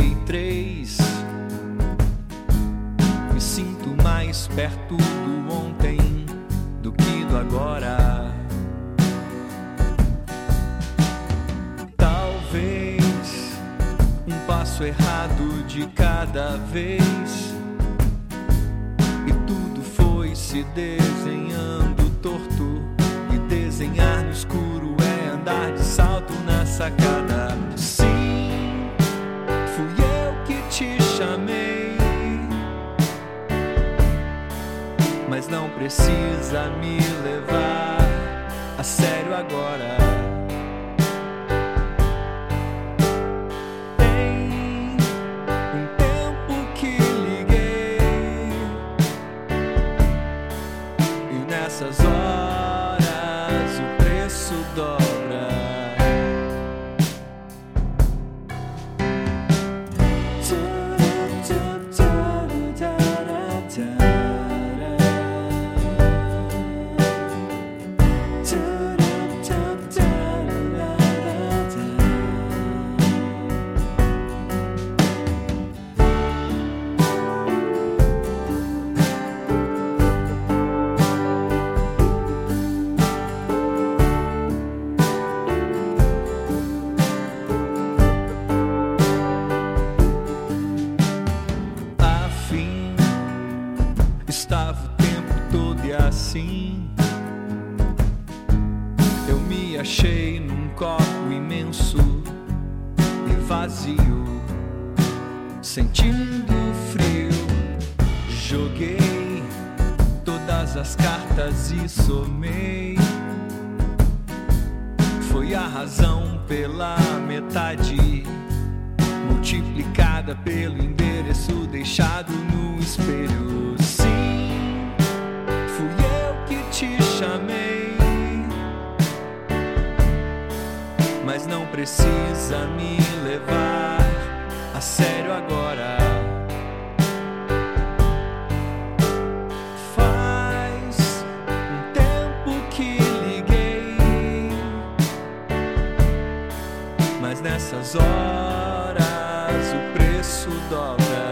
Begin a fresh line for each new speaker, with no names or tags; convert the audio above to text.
33. Me sinto mais perto do ontem do que do agora. Talvez um passo errado de cada vez. E tudo foi se desenhando torto. E desenhar no escuro é andar de salto na sacada. Precisa me levar a sério agora. Estava o tempo todo e assim. Eu me achei num copo imenso e vazio, sentindo frio. Joguei todas as cartas e somei. Foi a razão pela metade multiplicada pelo endereço deixado no espelho. Precisa me levar a sério agora. Faz um tempo que liguei mas nessas horas o preço dobra.